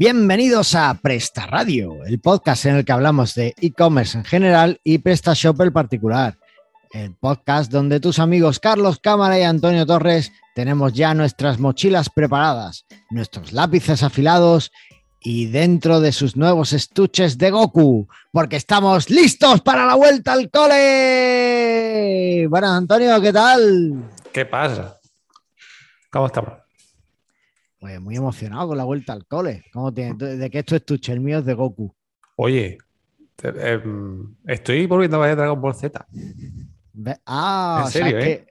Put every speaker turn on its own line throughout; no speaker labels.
Bienvenidos a Presta Radio, el podcast en el que hablamos de e-commerce en general y PrestaShop en particular. El podcast donde tus amigos Carlos Cámara y Antonio Torres tenemos ya nuestras mochilas preparadas, nuestros lápices afilados y dentro de sus nuevos estuches de Goku, porque estamos listos para la vuelta al cole. Bueno, Antonio, ¿qué tal?
¿Qué pasa? ¿Cómo estamos?
Pues muy emocionado con la vuelta al cole. ¿Cómo ¿De qué es tu? El mío es de Goku.
Oye, em, estoy volviendo a ver Dragon Ball Z.
Ah,
en serio, ¿eh?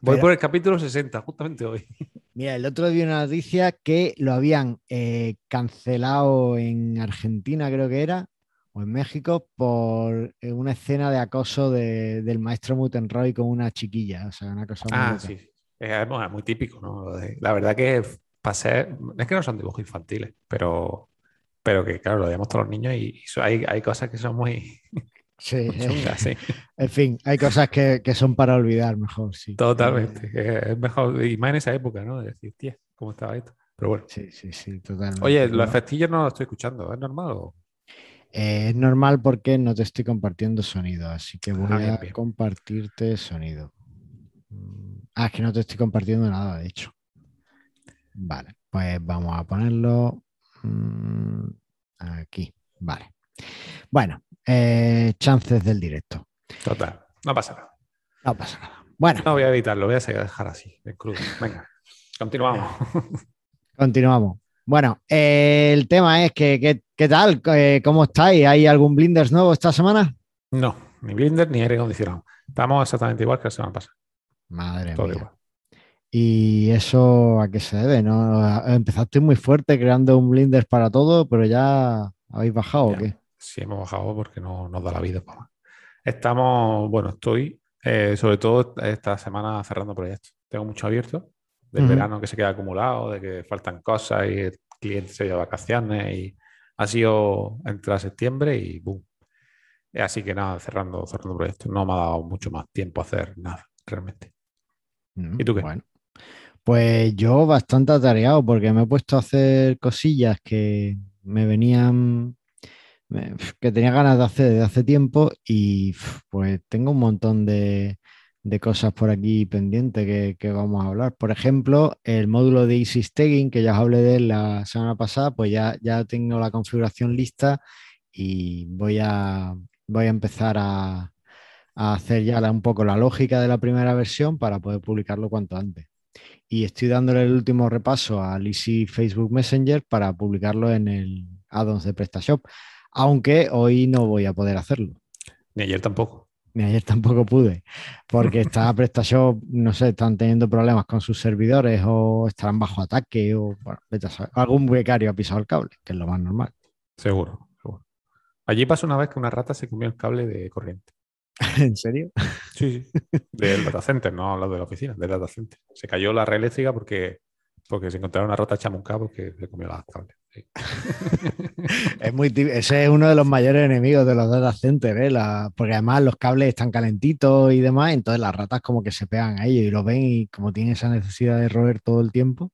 Voy por el capítulo 60, justamente hoy.
Mira, el otro día una noticia que lo habían eh, cancelado en Argentina, creo que era, o en México, por eh, una escena de acoso del maestro Mutenroy con una chiquilla. O sea, una cosa
muy Ah, sí. Es muy típico, ¿no? La verdad que pasé, es que no son dibujos infantiles, pero, pero que claro, lo vemos todos los niños y, hay, hay cosas que son muy,
Sí, en fin, hay cosas que, son para olvidar mejor, sí.
Totalmente, es mejor, y más en esa época, ¿no? De decir, tía, ¿cómo estaba esto? Pero bueno.
Sí, sí, sí, totalmente.
Oye, los efectillos no los estoy escuchando, ¿es normal o...?
Eh, es normal porque no te estoy compartiendo sonido, así que voy ah, a compartirte sonido. Mm, ah, es que no te estoy compartiendo nada, de hecho. Vale, pues vamos a ponerlo mm, aquí. Vale. Bueno, eh, chances del directo.
Total, no pasa nada.
No pasa nada. Bueno.
No voy a editarlo, voy a dejar así, en cruz. Venga, continuamos.
Continuamos. Bueno, el tema es que, ¿qué, tal? Eh, ¿Cómo estáis? ¿Hay algún blinders nuevo esta semana?
No, ni blinders ni aire acondicionado. Estamos exactamente igual que la semana pasada.
Madre Todo Igual. ¿Y eso a qué se debe? ¿no? Empezaste muy fuerte creando un blinders para todo, pero ya habéis bajado o qué?
Sí, hemos bajado porque no nos da la vida para Estamos, bueno, estoy eh, sobre todo esta semana cerrando proyectos. Tengo mucho abierto del verano que se queda acumulado, de que faltan cosas y el cliente se lleva vacaciones y ha sido entre septiembre y boom. Así que nada, cerrando, cerrando proyectos. No me ha dado mucho más tiempo a hacer nada, realmente. ¿Y tú qué?
Bueno. Pues yo bastante atareado porque me he puesto a hacer cosillas que me venían que tenía ganas de hacer desde hace tiempo y pues tengo un montón de, cosas por aquí pendientes que, vamos a hablar. Por ejemplo, el módulo de Easy Staging, que ya os hablé de él la semana pasada, pues ya, ya tengo la configuración lista y voy a, voy a empezar a, a hacer ya un poco la lógica de la primera versión para poder publicarlo cuanto antes. Y estoy dándole el último repaso al Easy Facebook Messenger para publicarlo en el addons de PrestaShop aunque hoy no voy a poder hacerlo.
Ni ayer tampoco.
Ni ayer tampoco pude, porque está PrestaShop, no sé, están teniendo problemas con sus servidores o estarán bajo ataque o bueno, algún becario ha pisado el cable, que es lo más normal.
Seguro, seguro. Allí pasó una vez que una rata se comió el cable de corriente.
¿En serio?
Sí, sí. Del data center, no hablo de la oficina, del data center. Se cayó la red eléctrica porque, porque se encontraron una rata chamucada porque se comió las cables.
es muy ese es uno de los mayores enemigos de los data centers, ¿eh? porque además los cables están calentitos y demás, entonces las ratas como que se pegan a ellos y lo ven y como tienen esa necesidad de roer todo el tiempo,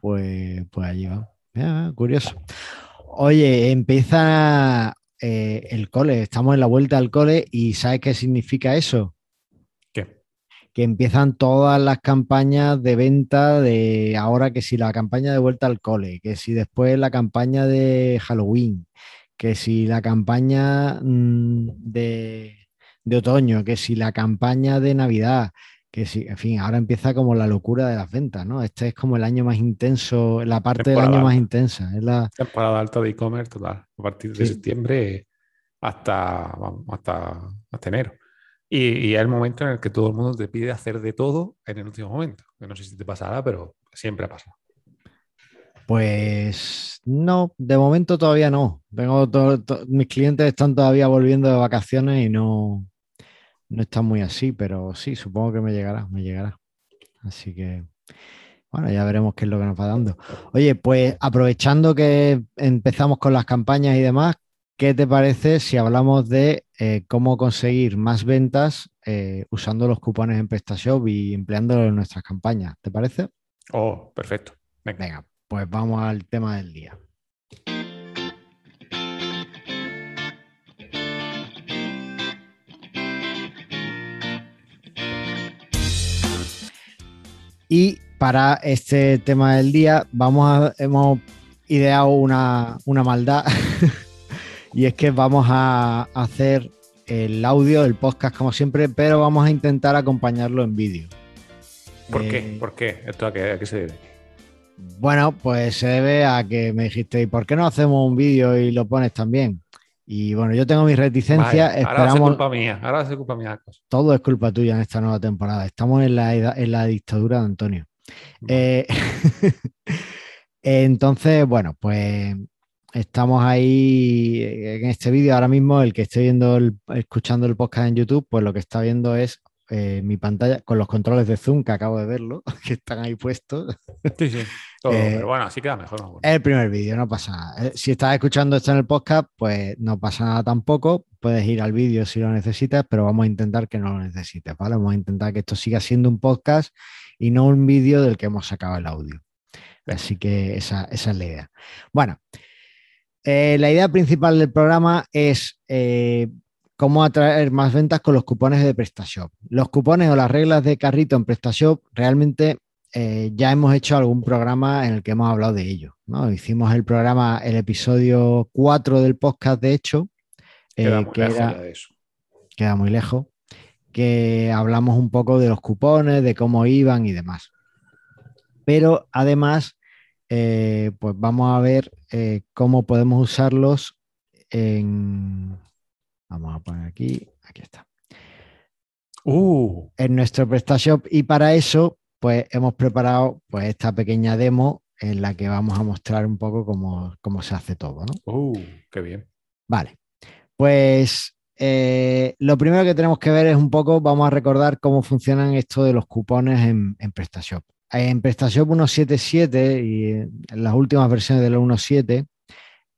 pues, pues allí va. curioso. Oye, empieza eh, el cole, estamos en la vuelta al cole y ¿sabes qué significa eso? que empiezan todas las campañas de venta de ahora que si la campaña de vuelta al cole, que si después la campaña de Halloween, que si la campaña mm, de, otoño, que si la campaña de Navidad, que en fin, ahora empieza como la locura de las ventas, ¿no? Este es como el año más intenso, la parte del año más intensa. Es la
temporada alta de e-commerce total, a partir de septiembre hasta, hasta, hasta enero. Y, es el momento en el que todo el mundo te pide hacer de todo en el último momento. no sé si te pasará, pero siempre ha pasado.
Pues no, de momento todavía no. Tengo mis clientes están todavía volviendo de vacaciones y no, no están muy así, pero sí, supongo que me llegará, me llegará. Así que, bueno, ya veremos qué es lo que nos va dando. Oye, pues aprovechando que empezamos con las campañas y demás, ¿Qué te parece si hablamos de eh, cómo conseguir más ventas eh, usando los cupones en PrestaShop y empleándolos en nuestras campañas? ¿Te parece?
Oh, perfecto.
Venga. pues vamos al tema del día. Y para este tema del día, vamos a, hemos ideado una, una maldad. y es que vamos a hacer el audio, el podcast como siempre, pero vamos a intentar acompañarlo en vídeo.
¿Por qué? Eh, ¿Por qué? ¿Esto a qué, se debe?
Bueno, pues se debe a que me dijiste, ¿y por qué no hacemos un vídeo y lo pones también? Y bueno, yo tengo mis reticencias.
ahora es culpa mía, ahora es culpa mía.
Todo es culpa tuya en esta nueva temporada. Estamos en la, en la dictadura de Antonio. Eh, entonces, bueno, pues estamos ahí en este vídeo ahora mismo. El que esté viendo, escuchando el podcast en YouTube, pues lo que está viendo es eh, mi pantalla con los controles de Zoom, que acabo de verlo, que están ahí puestos.
Sí, sí, todo, eh, pero bueno, así queda mejor.
Es el primer vídeo, no pasa nada. Eh, si estás escuchando esto en el podcast, pues no pasa nada tampoco. Puedes ir al vídeo si lo necesitas, pero vamos a intentar que no lo necesites, ¿vale? Vamos a intentar que esto siga siendo un podcast y no un vídeo del que hemos sacado el audio. Así que esa, es la idea. Bueno, la idea principal del programa es cómo atraer más ventas con los cupones de PrestaShop. Los cupones o las reglas de carrito en PrestaShop realmente eh, ya hemos hecho algún programa en el que hemos hablado de ello. ¿no? Hicimos el programa, el episodio 4 del podcast, de hecho,
eh, queda muy que lejos de eso.
queda muy lejos, que hablamos un poco de los cupones, de cómo iban y demás. Pero además, eh, pues vamos a ver cómo podemos usarlos en, Vamos a poner aquí, aquí está.
Uh.
En nuestro PrestaShop y para eso, pues hemos preparado pues esta pequeña demo en la que vamos a mostrar un poco cómo, se hace todo, ¿no?
Uh, qué bien.
Vale, pues eh, lo primero que tenemos que ver es un poco, vamos a recordar cómo funcionan esto de los cupones en, en PrestaShop. En PrestaShop 1.7.7 y en las últimas versiones de la 1.7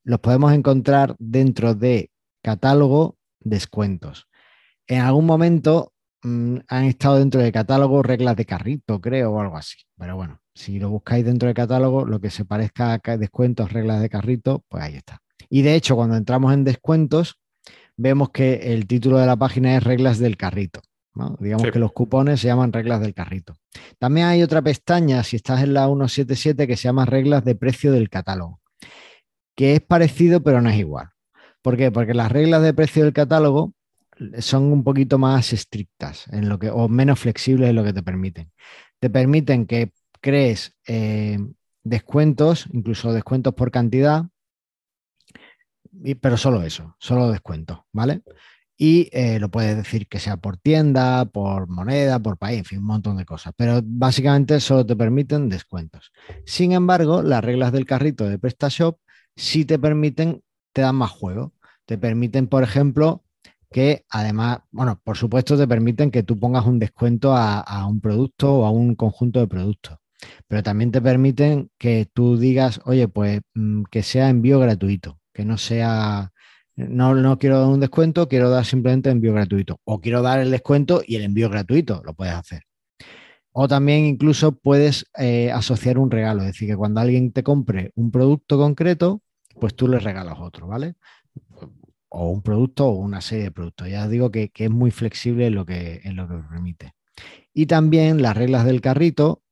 los podemos encontrar dentro de catálogo descuentos. En algún momento mm, han estado dentro de catálogo reglas de carrito, creo, o algo así. Pero bueno, si lo buscáis dentro de catálogo, lo que se parezca a descuentos, reglas de carrito, pues ahí está. Y de hecho, cuando entramos en descuentos, vemos que el título de la página es reglas del carrito. Digamos que los cupones se llaman reglas del carrito. También hay otra pestaña, si estás en la 177, que se llama reglas de precio del catálogo, que es parecido pero no es igual. ¿Por qué? Porque las reglas de precio del catálogo son un poquito más estrictas en lo que, o menos flexibles en lo que te permiten. Te permiten que crees eh, descuentos, incluso descuentos por cantidad, pero solo eso, solo descuentos, ¿vale? Y eh, lo puedes decir que sea por tienda, por moneda, por país, en fin, un montón de cosas. Pero básicamente solo te permiten descuentos. Sin embargo, las reglas del carrito de PrestaShop sí te permiten te dan más juego. Te permiten, por ejemplo, que además, bueno, por supuesto te permiten que tú pongas un descuento a, un producto o a un conjunto de productos, pero también te permiten que tú digas, oye, pues mm, que sea envío gratuito, que no sea, no, no quiero dar un descuento, quiero dar simplemente envío gratuito, o quiero dar el descuento y el envío gratuito, lo puedes hacer. O también incluso puedes eh, asociar un regalo, es decir, que cuando alguien te compre un producto concreto, pues tú le regalas otro, ¿vale? O un producto o una serie de productos. Ya os digo que, es muy flexible en lo que, en lo que permite. Y también las reglas del carrito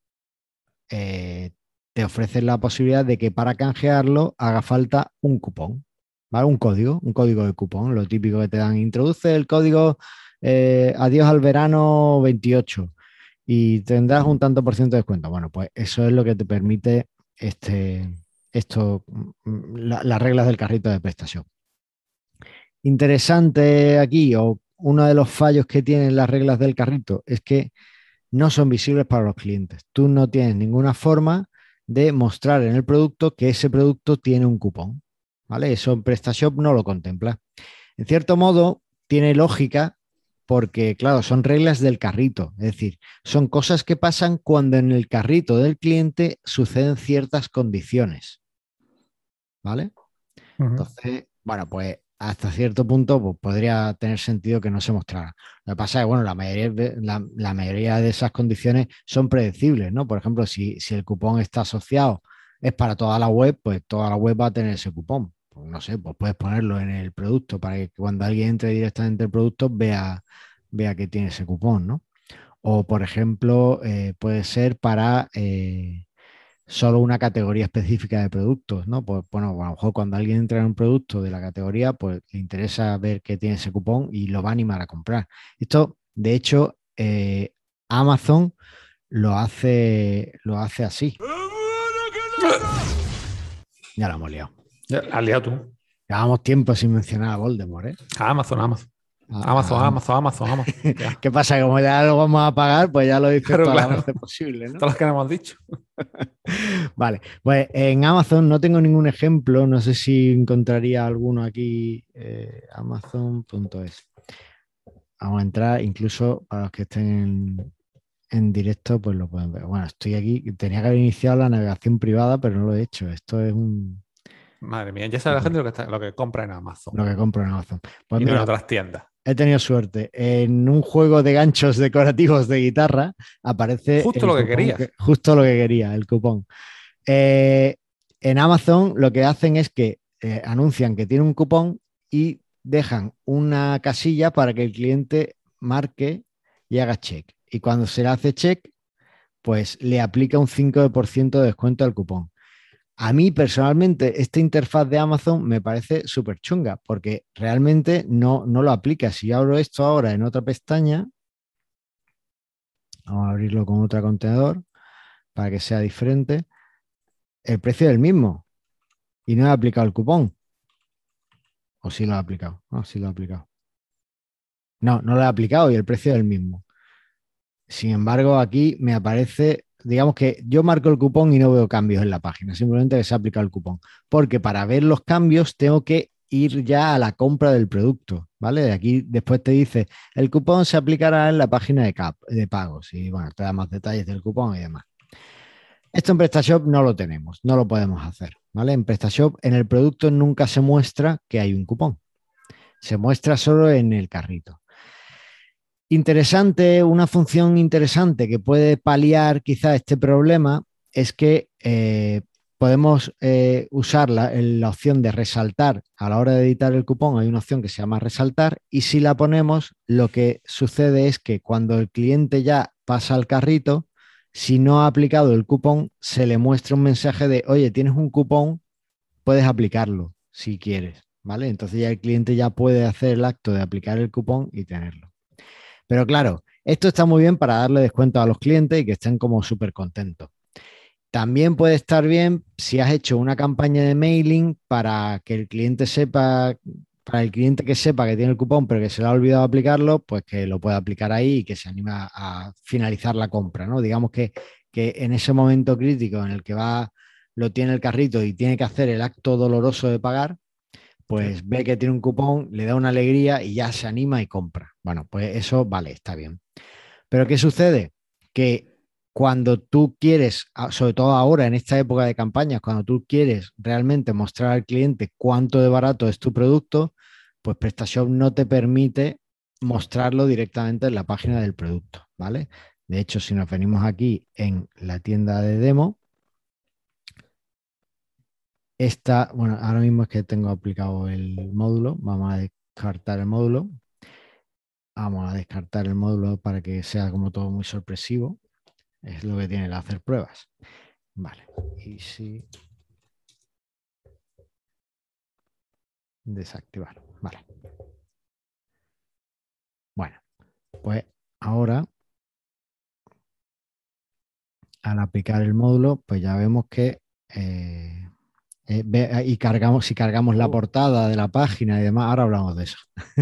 eh, te ofrecen la posibilidad de que para canjearlo haga falta un cupón, ¿vale? Un código, un código de cupón, lo típico que te dan. Introduce el código eh, adiós al verano 28 y tendrás un tanto por ciento de descuento. Bueno, pues eso es lo que te permite este, esto, mm, las reglas del carrito de prestación. Interesante aquí, o uno de los fallos que tienen las reglas del carrito es que no son visibles para los clientes. Tú no tienes ninguna forma de mostrar en el producto que ese producto tiene un cupón. ¿Vale? Eso en PrestaShop no lo contempla. En cierto modo, tiene lógica porque, claro, son reglas del carrito. Es decir, son cosas que pasan cuando en el carrito del cliente suceden ciertas condiciones. ¿vale? Entonces, bueno, pues hasta cierto punto pues, podría tener sentido que no se mostrara. Lo que pasa es que, bueno, la mayoría, la, mayoría de esas condiciones son predecibles, ¿no? Por ejemplo, si, el cupón está asociado es para toda la web, pues toda la web va a tener ese cupón. Pues no sé, pues puedes ponerlo en el producto para que cuando alguien entre directamente el producto vea, vea que tiene ese cupón, ¿no? O, por ejemplo, eh, puede ser para eh, solo una categoría específica de productos, ¿no? Pues bueno, a lo mejor cuando alguien entra en un producto de la categoría, pues le interesa ver que tiene ese cupón y lo va a animar a comprar. Esto, de hecho, eh, Amazon lo hace, lo hace así. Ya lo hemos liado.
Has liado tú.
Llevamos tiempo sin mencionar a Voldemort, ¿eh?
Amazon, Amazon.
A-
Amazon,
a-
Amazon, Amazon, Amazon. Ya.
¿Qué pasa? Como ya lo vamos a pagar, pues ya lo dices
Claro,
todas las
claro.
veces posible, ¿no?
Todas las que hemos dicho.
Vale, pues en Amazon no tengo ningún ejemplo, no sé si encontraría alguno aquí, eh, amazon.es. Vamos a entrar, incluso para los que estén en, en directo, pues lo pueden ver. Bueno, estoy aquí, tenía que haber iniciado la navegación privada, pero no lo he hecho. Esto es un,
Madre mía, ya sabe la gente lo que, está- lo que compra en Amazon.
lo que compro en Amazon. Pues
y no en
mira,
otras tiendas.
he tenido suerte. En un juego de ganchos decorativos de guitarra aparece.
Justo lo que
cupón
querías.
justo lo que quería, el cupón. Eh, en Amazon lo que hacen es que eh, anuncian que tiene un cupón y dejan una casilla para que el cliente marque y haga check. Y cuando se le hace check, pues le aplica un 5% de descuento al cupón. A mí personalmente esta interfaz de Amazon me parece súper chunga porque realmente no, no lo aplica. Si yo abro esto ahora en otra pestaña, vamos a abrirlo con otro contenedor para que sea diferente, el precio es el mismo y no he aplicado el cupón. ¿O sí lo he aplicado? No, sí lo he aplicado. No, no lo he aplicado y el precio es el mismo. Sin embargo, aquí me aparece, digamos que yo marco el cupón y no veo cambios en la página, simplemente que se ha aplicado el cupón. Porque para ver los cambios tengo que ir ya a la compra del producto, ¿vale? De aquí después te dice, el cupón se aplicará en la página de, cap, de pagos y bueno, te da más detalles del cupón y demás. Esto en PrestaShop no lo tenemos, no lo podemos hacer, ¿vale? En PrestaShop en el producto nunca se muestra que hay un cupón. Se muestra solo en el carrito. Interesante, una función interesante que puede paliar quizá este problema es que eh, podemos eh, usar la, la, opción de resaltar a la hora de editar el cupón. Hay una opción que se llama resaltar y si la ponemos, lo que sucede es que cuando el cliente ya pasa al carrito, si no ha aplicado el cupón, se le muestra un mensaje de, oye, tienes un cupón, puedes aplicarlo si quieres, ¿vale? Entonces ya el cliente ya puede hacer el acto de aplicar el cupón y tenerlo. Pero claro, esto está muy bien para darle descuento a los clientes y que estén como súper contentos. También puede estar bien si has hecho una campaña de mailing para que el cliente sepa, para el cliente que sepa que tiene el cupón pero que se le ha olvidado aplicarlo, pues que lo pueda aplicar ahí y que se anima a finalizar la compra, ¿no? Digamos que, que en ese momento crítico en el que va, lo tiene el carrito y tiene que hacer el acto doloroso de pagar, pues ve que tiene un cupón, le da una alegría y ya se anima y compra. Bueno, pues eso vale, está bien. Pero ¿qué sucede? Que cuando tú quieres, sobre todo ahora en esta época de campañas, cuando tú quieres realmente mostrar al cliente cuánto de barato es tu producto, pues PrestaShop no te permite mostrarlo directamente en la página del producto, ¿vale? De hecho, si nos venimos aquí en la tienda de demo, esta, bueno, ahora mismo es que tengo aplicado el módulo, vamos a descartar el módulo. Vamos a descartar el módulo para que sea como todo muy sorpresivo. Es lo que tiene el hacer pruebas. Vale. Y si desactivar. Vale. Bueno, pues ahora al aplicar el módulo, pues ya vemos que eh, eh, ve, y cargamos, si cargamos la portada de la página y demás, ahora hablamos de eso.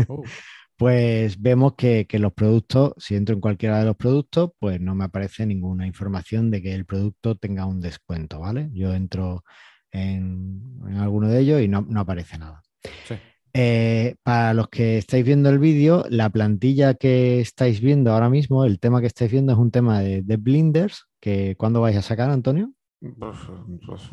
Uh.
pues vemos que, que, los productos, si entro en cualquiera de los productos, pues no me aparece ninguna información de que el producto tenga un descuento, ¿vale? Yo entro en, en alguno de ellos y no, no aparece nada.
Sí.
Eh, para los que estáis viendo el vídeo, la plantilla que estáis viendo ahora mismo, el tema que estáis viendo es un tema de, de Blinders, que ¿cuándo vais a sacar, Antonio?
Pues, pues,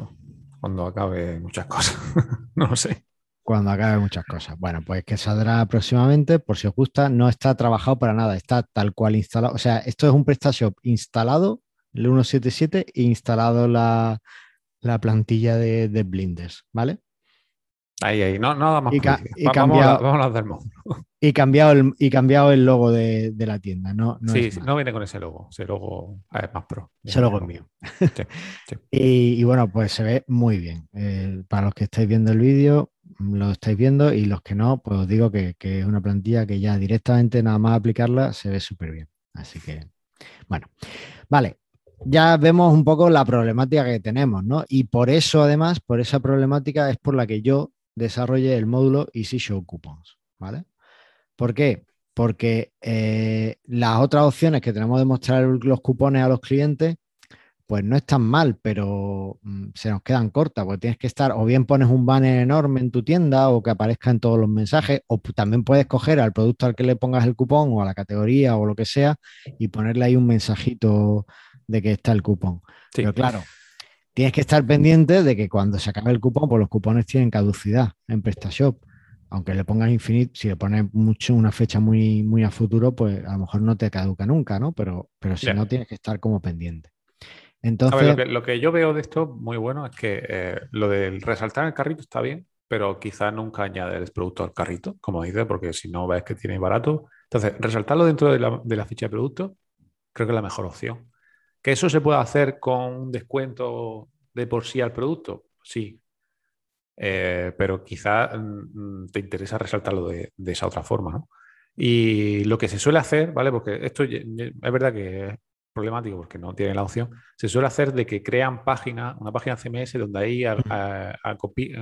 cuando acabe muchas cosas, no lo sé.
Cuando acabe muchas cosas. Bueno, pues que saldrá próximamente, por si os gusta, no está trabajado para nada, está tal cual instalado. O sea, esto es un PrestaShop instalado, el 177, e instalado la, la plantilla de, de Blinders, ¿vale?
Ahí, ahí, no, no más.
Y, ca-
publicidad.
y
Va-
cambiado-
Vamos a, vamos a.
Y cambiado el, y cambiado el logo de, de la tienda, no, no
sí, no viene con ese logo. Ese logo ah, es más pro.
Ese logo es mío.
Sí, sí.
Y, y bueno, pues se ve muy bien. Eh, para los que estáis viendo el vídeo, lo estáis viendo y los que no, pues os digo que, que es una plantilla que ya directamente nada más aplicarla se ve súper bien. Así que, bueno, vale. Ya vemos un poco la problemática que tenemos, ¿no? Y por eso, además, por esa problemática es por la que yo desarrollé el módulo Easy Show Coupons, ¿vale? ¿Por qué? Porque eh, las otras opciones que tenemos de mostrar los cupones a los clientes, pues no están mal, pero mm, se nos quedan cortas, porque tienes que estar, o bien pones un banner enorme en tu tienda o que aparezca en todos los mensajes, o también puedes coger al producto al que le pongas el cupón o a la categoría o lo que sea y ponerle ahí un mensajito de que está el cupón.
Sí.
Pero claro, tienes que estar pendiente de que cuando se acabe el cupón, pues los cupones tienen caducidad en PrestaShop. Aunque le pongas infinito, si le pones mucho una fecha muy, muy a futuro, pues a lo mejor no te caduca nunca, ¿no? Pero, pero si no, tienes que estar como pendiente.
A
Entonces,
ver, lo que, lo que yo veo de esto muy bueno es que eh, lo del resaltar el carrito está bien, pero quizás nunca añades producto al carrito, como dice, porque si no ves que tiene barato. Entonces, resaltarlo dentro de la, de la ficha de producto creo que es la mejor opción. ¿Que eso se puede hacer con un descuento de por sí al producto? Sí. Eh, pero quizás mm, te interesa resaltarlo de, de esa otra forma, ¿no? Y lo que se suele hacer, ¿vale? Porque esto es verdad que es problemático porque no tiene la opción, se suele hacer de que crean página, una página CMS donde ahí a- a- a copi-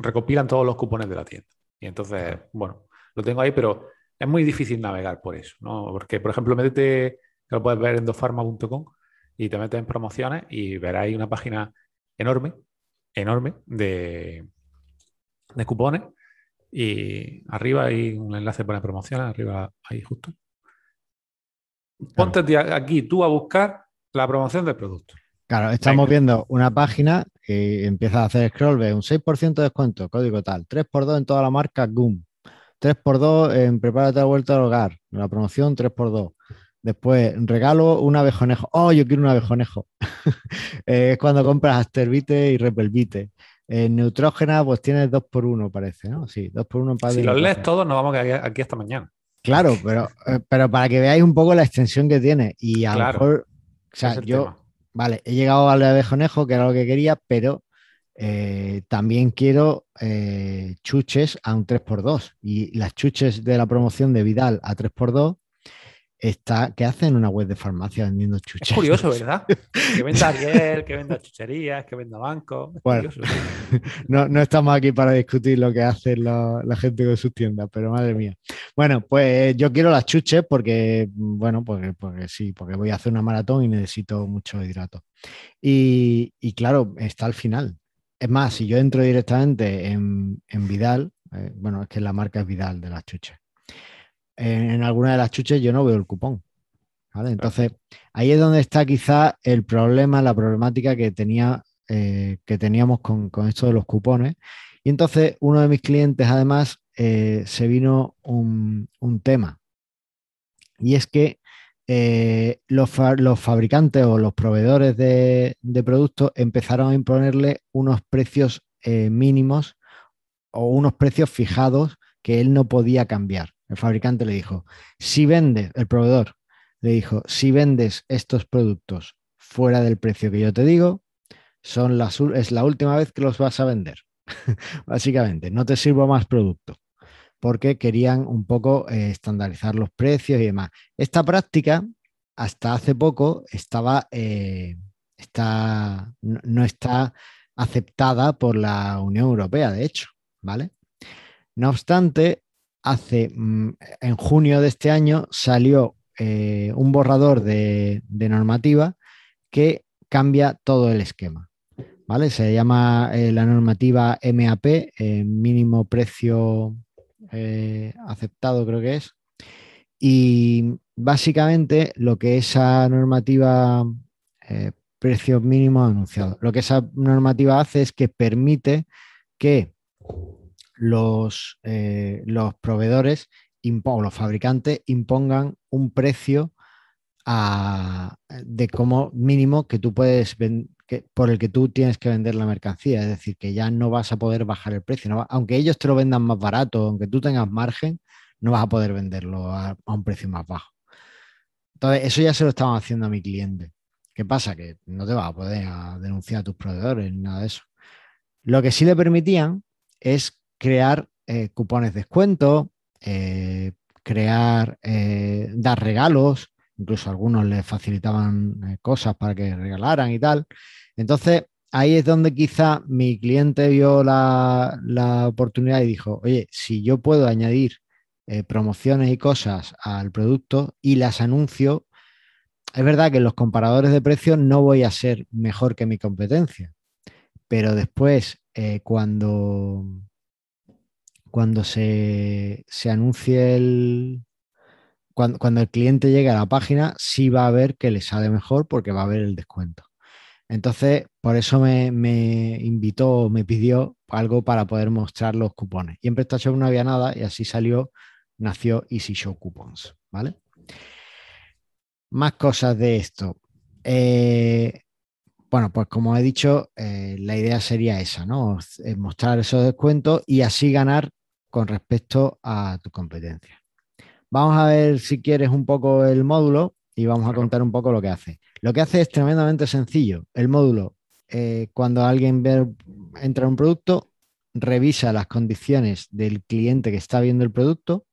recopilan todos los cupones de la tienda. Y entonces, bueno, lo tengo ahí, pero es muy difícil navegar por eso, ¿no? Porque, por ejemplo, métete, que lo puedes ver en dofarma.com y te metes en promociones y verás una página enorme, enorme de, de cupones y arriba hay un enlace para promociones, arriba ahí justo. Ponte aquí tú a buscar la promoción del producto.
claro, estamos
Venga.
viendo una página que empieza a hacer scroll, ve un 6% de descuento, código tal, 3x2 en toda la marca GUM, 3x2 en prepárate a vuelta al hogar, la promoción 3x2. Después, regalo un abejonejo. Oh, yo quiero un abejonejo. Eh, es cuando compras Asterbite y Repelbite. En Neutrógena, pues tienes 2x1, parece, ¿no? Sí, 2x1 en padre
Si
y
los lees todos, nos vamos a quedar aquí hasta mañana.
Claro, pero, eh, pero para que veáis un poco la extensión que tiene. Y a
Claro,
lo mejor, o sea, yo,
tema.
vale, he llegado al abejonejo, que era lo que quería, pero eh, también quiero eh, chuches a un 3x2. Y las chuches de la promoción de Vidal a 3x2 está, ¿qué hacen en una web de farmacia vendiendo chuches?
Es curioso, ¿verdad? Que venda Ariel, que venda chucherías, que venda bancos.
Bueno.
curioso.
No, no estamos aquí para discutir lo que hace la, la gente con sus tiendas, pero madre mía. Bueno, pues yo quiero las chuches porque, bueno, porque, porque sí, porque voy a hacer una maratón y necesito mucho hidrato. Y, y claro, está al final. Es más, si yo entro directamente en, en Vidal, eh, bueno, es que la marca es Vidal de las chuches. En, en alguna de las chuches yo no veo el cupón. ¿vale? Entonces, ahí es donde está quizá el problema, la problemática que tenía eh, que teníamos con, con esto de los cupones. Y entonces uno de mis clientes además eh, se vino un, un tema. Y es que eh, los, fa- los fabricantes o los proveedores de, de productos empezaron a imponerle unos precios mínimos o unos precios fijados que él no podía cambiar. El fabricante le dijo, si vendes, el proveedor le dijo, si vendes estos productos fuera del precio que yo te digo, son las, es la última vez que los vas a vender. Básicamente, no te sirvo más producto, porque querían un poco eh, estandarizar los precios y demás. Esta práctica, hasta hace poco, estaba, eh, está, no, no está aceptada por la Unión Europea, de hecho, ¿vale? No obstante, hace mm, en junio de este año salió eh, un borrador de, normativa que cambia todo el esquema. ¿Vale? Se llama eh, la normativa MAP, eh, mínimo precio aceptado, creo que es. Y básicamente lo que esa normativa, precios mínimos anunciados, lo que esa normativa hace es que permite que los, eh, los proveedores o los fabricantes impongan un precio de cómo mínimo que tú puedes que, por el que tú tienes que vender la mercancía, es decir, que ya no vas a poder bajar el precio, aunque ellos te lo vendan más barato, aunque tú tengas margen, no vas a poder venderlo a, un precio más bajo. Entonces, eso ya se lo estaban haciendo a mi cliente. ¿Qué pasa? Que no te vas a poder denunciar a tus proveedores nada de eso. Lo que sí le permitían es crear eh, cupones de descuento, eh, crear, eh, dar regalos, incluso algunos les facilitaban cosas para que regalaran y tal. Entonces, ahí es donde quizá mi cliente vio la, oportunidad y dijo, oye, si yo puedo añadir promociones y cosas al producto y las anuncio, es verdad que los comparadores de precios no voy a ser mejor que mi competencia, pero después, cuando, cuando se, se anuncie el, cuando, el cliente llegue a la página, sí va a ver que le sale mejor porque va a ver el descuento. Entonces, por eso me, invitó, me pidió algo para poder mostrar los cupones. Y en PrestaShop no había nada y así salió, nació Easy Show Coupons, ¿vale? Más cosas de esto. Eh, bueno, pues como he dicho, eh, la idea sería esa, ¿no? Mostrar esos descuentos y así ganar con respecto a tu competencia. Vamos a ver si quieres un poco el módulo y vamos a contar un poco lo que hace. Lo que hace es tremendamente sencillo. El módulo, eh, cuando alguien entra en un producto, revisa las condiciones del cliente que está viendo el producto.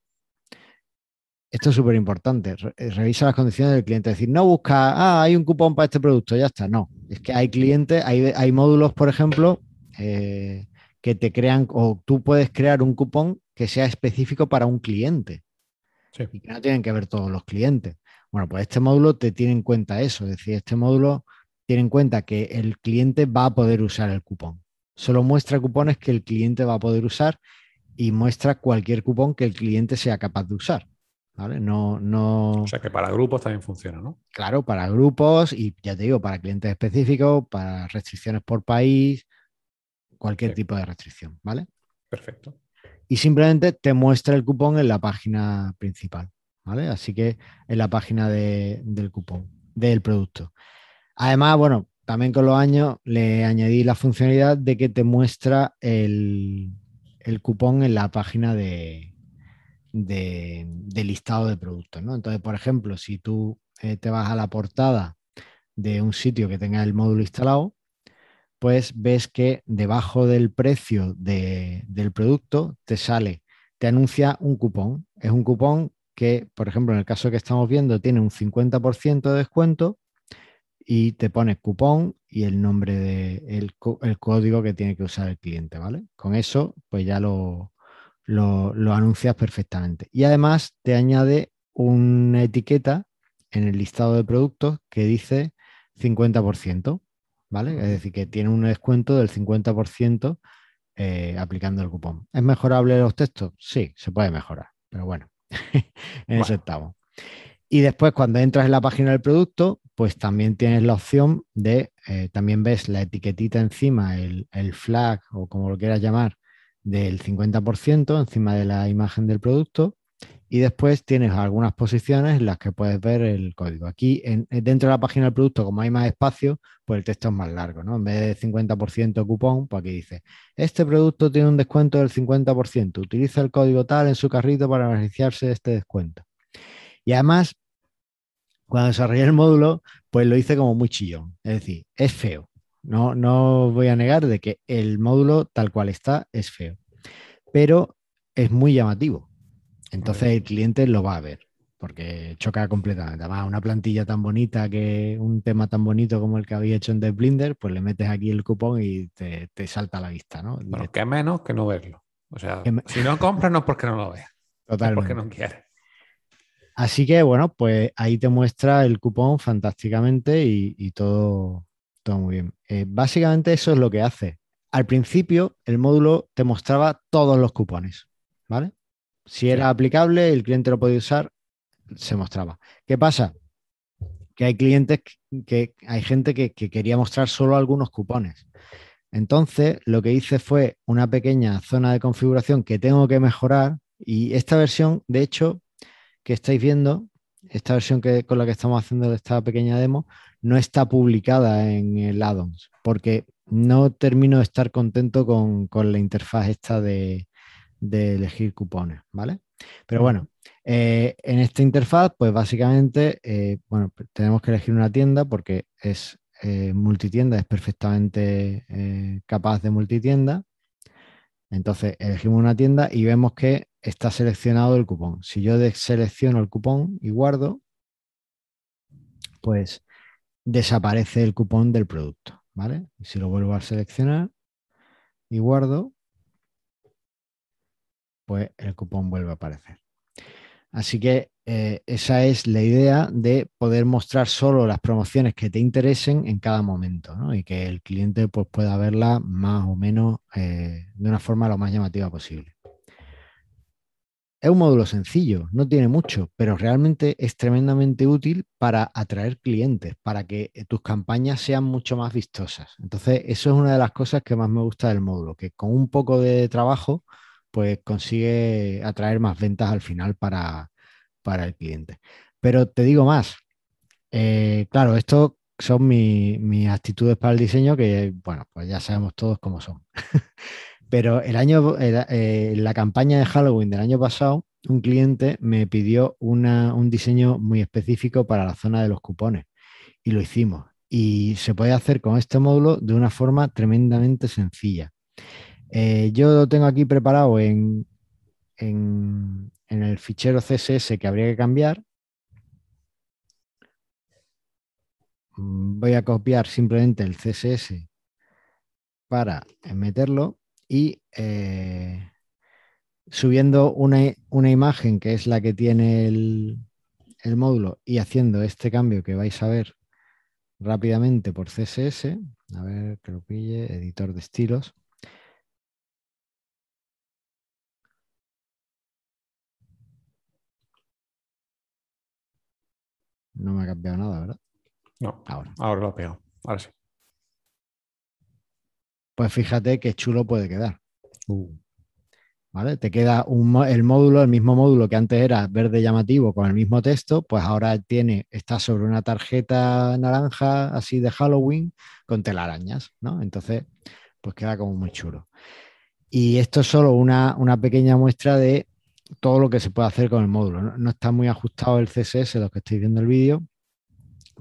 Esto es súper importante. Eh, revisa las condiciones del cliente. Es decir, no busca, ah, hay un cupón para este producto, ya está. No, es que hay clientes, hay, módulos, por ejemplo, eh, que te crean, o tú puedes crear un cupón que sea específico para un cliente y que no tienen que ver todos los clientes. Bueno, pues este módulo te tiene en cuenta eso, es decir, este módulo tiene en cuenta que el cliente va a poder usar el cupón. Solo muestra cupones que el cliente va a poder usar y muestra cualquier cupón que el cliente sea capaz de usar. ¿Vale? No, no...
O sea que para grupos también funciona, ¿no?
Claro, para grupos y ya te digo, para clientes específicos, para restricciones por país, cualquier tipo de restricción, ¿vale?
Perfecto
y simplemente te muestra el cupón en la página principal, ¿vale? Así que en la página del cupón, del producto. Además, bueno, también con los años le añadí la funcionalidad de que te muestra el, cupón en la página de, de, listado de productos, ¿no? Entonces, por ejemplo, si tú eh, te vas a la portada de un sitio que tenga el módulo instalado, pues ves que debajo del precio del producto te sale, te anuncia un cupón. Es un cupón que, por ejemplo, en el caso que estamos viendo, tiene un 50% de descuento y te pone cupón y el nombre de el, código que tiene que usar el cliente, ¿vale? Con eso, pues ya lo, lo, lo anuncias perfectamente. Y además te añade una etiqueta en el listado de productos que dice 50%. ¿Vale? Es decir, que tiene un descuento del 50% eh, aplicando el cupón. ¿Es mejorable los textos? Sí, se puede mejorar, pero bueno, en eso estamos. Y después, cuando entras en la página del producto, pues también tienes la opción de, eh, también ves la etiquetita encima, el, el, flag o como lo quieras llamar, del 50% encima de la imagen del producto y después tienes algunas posiciones en las que puedes ver el código. Aquí en, dentro de la página del producto, como hay más espacio, pues el texto es más largo, ¿no? En vez de 50% cupón, pues aquí dice, este producto tiene un descuento del 50%, utiliza el código tal en su carrito para beneficiarse de este descuento. Y además, cuando desarrollé el módulo, pues lo hice como muy chillón, es decir, es feo. No, no voy a negar de que el módulo tal cual está es feo, pero es muy llamativo entonces el cliente lo va a ver, porque choca completamente. Además, una plantilla tan bonita que un tema tan bonito como el que había hecho en The Blinder, pues le metes aquí el cupón y te, salta a la vista, ¿no?
Bueno, que menos que no verlo. O sea, si no compras no es porque no lo veas. Totalmente. Es porque no quieres.
Así que bueno, pues ahí te muestra el cupón fantásticamente y, todo, todo muy bien. Eh, básicamente eso es lo que hace. Al principio el módulo te mostraba todos los cupones, ¿vale? Si era aplicable, el cliente lo podía usar, se mostraba. ¿Qué pasa? Que hay clientes que, hay gente que, quería mostrar solo algunos cupones. Entonces, lo que hice fue una pequeña zona de configuración que tengo que mejorar y esta versión, de hecho, que estáis viendo, esta versión que, con la que estamos haciendo esta pequeña demo, no está publicada en el addons, porque no termino de estar contento con, la interfaz esta de, elegir cupones, ¿vale? Pero bueno, eh, en esta interfaz, pues básicamente, eh, bueno, tenemos que elegir una tienda porque es eh, multitienda, es perfectamente capaz de multitienda. Entonces elegimos una tienda y vemos que está seleccionado el cupón. Si yo selecciono el cupón y guardo, pues desaparece el cupón del producto, ¿vale? Y si lo vuelvo a seleccionar y guardo, pues el cupón vuelve a aparecer. Así que eh, esa es la idea de poder mostrar solo las promociones que te interesen en cada momento y que el cliente pues, pueda verla más o menos eh, de una forma lo más llamativa posible. Es un módulo sencillo, no tiene mucho, pero realmente es tremendamente útil para atraer clientes, para que tus campañas sean mucho más vistosas. Entonces, eso es una de las cosas que más me gusta del módulo, que con un poco de trabajo, pues consigue atraer más ventas al final para, el cliente. Pero te digo más, eh, claro, esto son mis actitudes para el diseño que, bueno, pues ya sabemos todos cómo son. Pero el año, eh, la campaña de Halloween del año pasado, un cliente me pidió un diseño muy específico para la zona de los cupones y lo hicimos. Y se puede hacer con este módulo de una forma tremendamente sencilla. Eh, yo lo tengo aquí preparado en, en, el fichero CSS que habría que cambiar. Voy a copiar simplemente el CSS para meterlo y eh, subiendo una, imagen que es la que tiene el, módulo y haciendo este cambio que vais a ver rápidamente por CSS, a ver que lo pille, editor de estilos. No me ha cambiado nada, ¿verdad?
No, ahora. Ahora lo ha pegado. Ahora sí
pues fíjate qué chulo puede quedar. Uh. ¿Vale? Te queda el módulo, el mismo módulo que antes era verde llamativo con el mismo texto, pues ahora tiene, está sobre una tarjeta naranja así de Halloween con telarañas, ¿no? Entonces, pues queda como muy chulo. Y esto es solo una, pequeña muestra de todo lo que se puede hacer con el módulo. No, no está muy ajustado el CSS, los que estáis viendo el vídeo,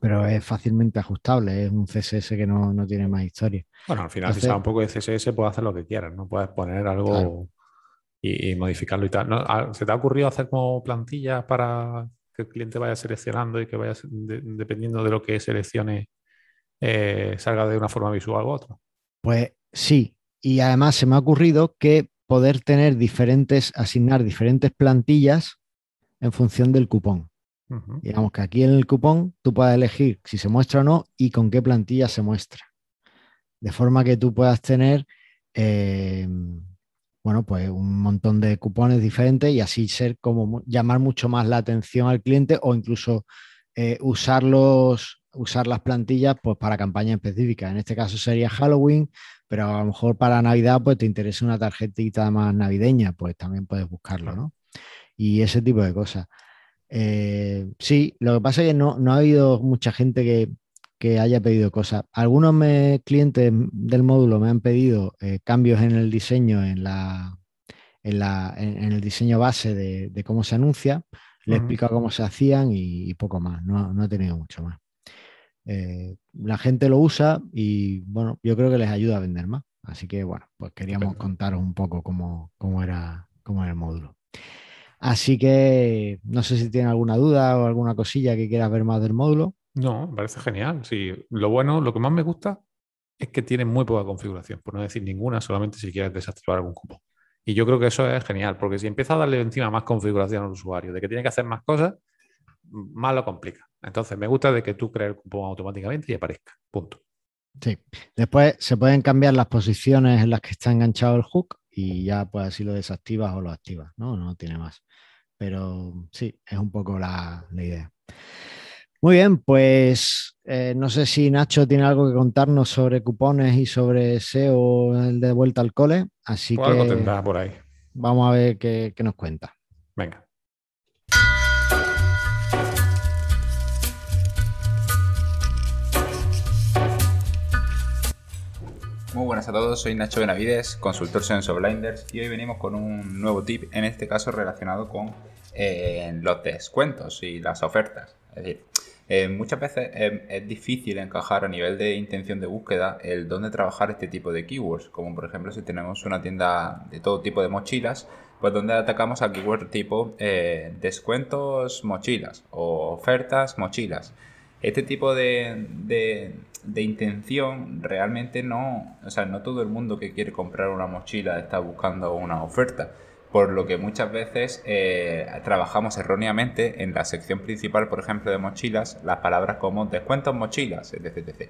pero es fácilmente ajustable, es un CSS que no, tiene más historia.
Bueno, al final, si sabes un poco de CSS, puedes hacer lo que quieras, ¿no? Puedes poner algo y, modificarlo y tal. Ah, ¿Se te ha ocurrido hacer como plantillas para que el cliente vaya seleccionando y que vaya, dependiendo de lo que seleccione, eh, salga de una forma visual u otra?
Pues sí, y además se me ha ocurrido que poder tener diferentes, asignar diferentes plantillas en función del cupón. Digamos que aquí en el cupón tú puedes elegir si se muestra o no y con qué plantilla se muestra. De forma que tú puedas tener, eh, bueno, pues un montón de cupones diferentes y así ser como llamar mucho más la atención al cliente o incluso eh, usarlos, usar las plantillas pues para campañas específicas. En este caso sería Halloween, pero a lo mejor para Navidad pues te interesa una tarjetita más navideña, pues también puedes buscarlo, ¿no? Y ese tipo de cosas. Eh, sí, lo que pasa es que no, ha habido mucha gente que, haya pedido cosas. Algunos clientes del módulo me han pedido eh, cambios en el diseño, en, la, en, el diseño base de, cómo se anuncia. Le he explicado cómo se hacían y, poco más. No, he tenido mucho más. Eh, la gente lo usa y bueno, yo creo que les ayuda a vender más. Así que bueno, pues queríamos contaros un poco cómo, era, cómo era el módulo. Así que no sé si tiene alguna duda o alguna cosilla que quieras ver más del módulo.
No, me parece genial. Sí, lo bueno, lo que más me gusta es que tiene muy poca configuración, por no decir ninguna, solamente si quieres desactivar algún cupo. Y yo creo que eso es genial, porque si empieza a darle encima más configuración al usuario, de que tiene que hacer más cosas, más lo complica. Entonces, me gusta de que tú crees el cupón automáticamente y aparezca. Punto.
Sí. Después se pueden cambiar las posiciones en las que está enganchado el hook y ya pues así lo desactivas o lo activas, ¿no? No tiene más. Pero sí, es un poco la, idea. Muy bien, pues eh, no sé si Nacho tiene algo que contarnos sobre cupones y sobre SEO el de vuelta al cole, así pues que
tendrá por ahí.
Vamos a ver qué, qué nos cuenta.
Venga.
Muy buenas a todos, soy Nacho Benavides, consultor Senso Blinders y hoy venimos con un nuevo tip, en este caso relacionado con eh, los descuentos y las ofertas. Es decir, eh, muchas veces es, difícil encajar a nivel de intención de búsqueda el dónde trabajar este tipo de keywords, como por ejemplo si tenemos una tienda de todo tipo de mochilas, pues donde atacamos a keyword tipo eh, descuentos mochilas o ofertas mochilas. Este tipo de, intención realmente no, o sea, no todo el mundo que quiere comprar una mochila está buscando una oferta por lo que muchas veces eh, trabajamos erróneamente en la sección principal, por ejemplo, de mochilas, las palabras como descuentos mochilas, etc.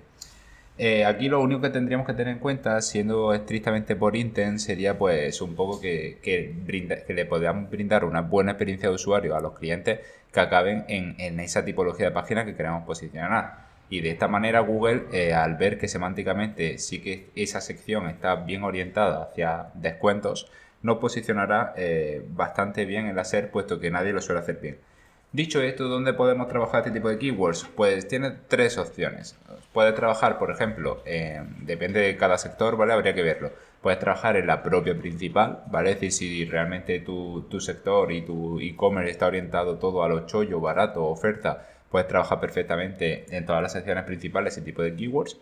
Eh, aquí lo único que tendríamos que tener en cuenta, siendo estrictamente por intent, sería pues un poco que, que, le podamos brindar una buena experiencia de usuario a los clientes que acaben en, esa tipología de página que queremos posicionar. Y de esta manera Google, eh, al ver que semánticamente sí que esa sección está bien orientada hacia descuentos, no posicionará eh, bastante bien el hacer, puesto que nadie lo suele hacer bien. Dicho esto, ¿dónde podemos trabajar este tipo de keywords? Pues tiene tres opciones. Puedes trabajar, por ejemplo, depende de cada sector, ¿vale? Habría que verlo. Puedes trabajar en la propia principal, ¿vale? Es decir, si realmente tu, tu sector y tu e-commerce está orientado todo a lo chollo, barato, oferta, puedes trabajar perfectamente en todas las secciones principales ese tipo de keywords.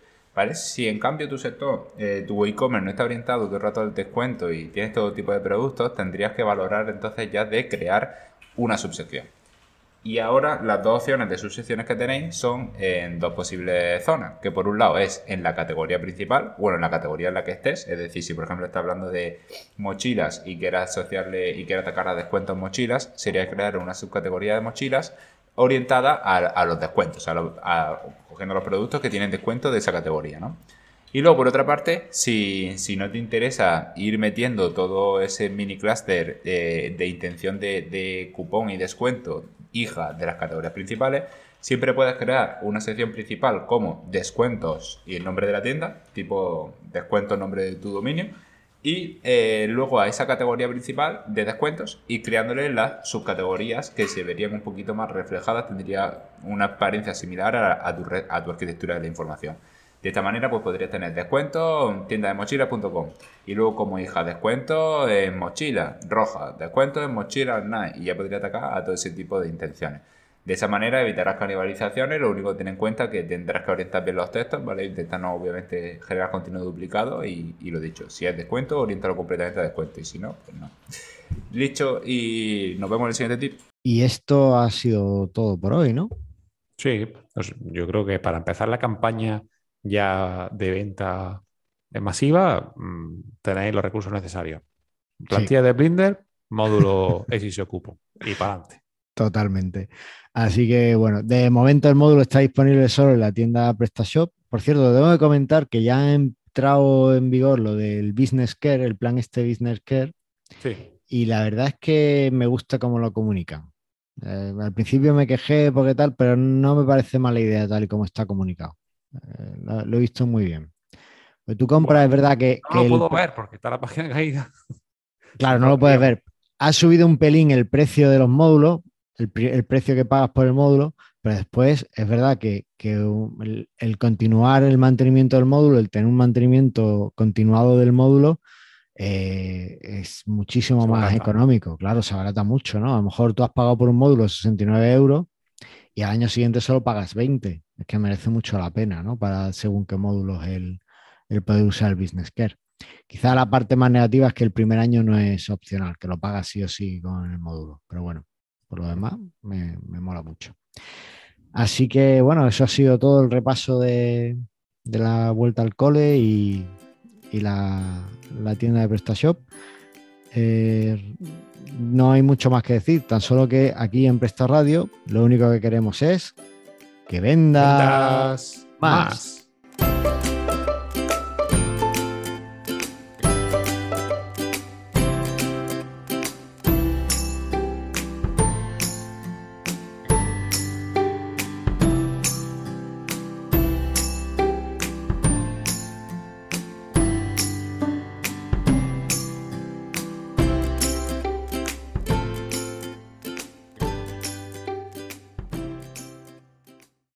Si en cambio tu sector, eh, tu e-commerce no está orientado todo el rato al descuento y tienes todo tipo de productos, tendrías que valorar entonces ya de crear una subsección. Y ahora las dos opciones de subsecciones que tenéis son en dos posibles zonas, que por un lado es en la categoría principal, bueno, en la categoría en la que estés, es decir, si por ejemplo estás hablando de mochilas y quieras asociarle y quieras atacar a descuentos mochilas, sería crear una subcategoría de mochilas orientada a, los descuentos, a, cogiendo los productos que tienen descuento de esa categoría, ¿no? Y luego, por otra parte, si, no te interesa ir metiendo todo ese mini cluster de, intención de, cupón y descuento hija de las categorías principales, siempre puedes crear una sección principal como descuentos y el nombre de la tienda, tipo descuento nombre de tu dominio, y eh, luego a esa categoría principal de descuentos y creándole las subcategorías que se verían un poquito más reflejadas, tendría una apariencia similar a, tu, a tu arquitectura de la información. De esta manera, pues tener descuento en tienda de mochila.com y luego como hija descuento en mochila roja, descuento en mochila night y ya podría atacar a todo ese tipo de intenciones. De esa manera evitarás canibalizaciones, lo único que ten en cuenta es que tendrás que orientar bien los textos, ¿vale? Intentando obviamente generar contenido duplicado y, lo dicho, si es descuento, orientalo completamente a descuento y si no, pues no. Dicho y nos vemos en el siguiente tip.
Y esto ha sido todo por hoy, ¿no?
Sí, pues yo creo que para empezar la campaña ya de venta masiva mm, tenéis los recursos necesarios. Plantilla de Blinder, módulo se Cupo y para adelante.
Totalmente. Así que bueno, de momento el módulo está disponible solo en la tienda PrestaShop. Por cierto, debo de comentar que ya ha entrado en vigor lo del Business Care, el plan este Business Care. Sí. Y la verdad es que me gusta cómo lo comunican. Eh, al principio me quejé porque tal, pero no me parece mala idea tal y como está comunicado. Eh, lo, he visto muy bien. Pues tu compra es verdad que.
No lo puedo ver porque está la página caída.
Claro, no lo puedes ver. Ha subido un pelín el precio de los módulos, el, precio que pagas por el módulo, pero después es verdad que, el, continuar el mantenimiento del módulo, el tener un mantenimiento continuado del módulo, eh, es muchísimo más económico. Claro, se abarata mucho, ¿no? A lo mejor tú has pagado por un módulo 69 euros y al año siguiente solo pagas 20. Es que merece mucho la pena, ¿no? Para según qué módulos el, el poder usar el Business Care. Quizá la parte más negativa es que el primer año no es opcional, que lo pagas sí o sí con el módulo. Pero bueno, por lo demás, me, mola mucho. Así que bueno, eso ha sido todo el repaso de, la vuelta al cole y, la, tienda de PrestaShop. Eh, no hay mucho más que decir, tan solo que aquí en Presta Radio lo único que queremos es que vendas, más.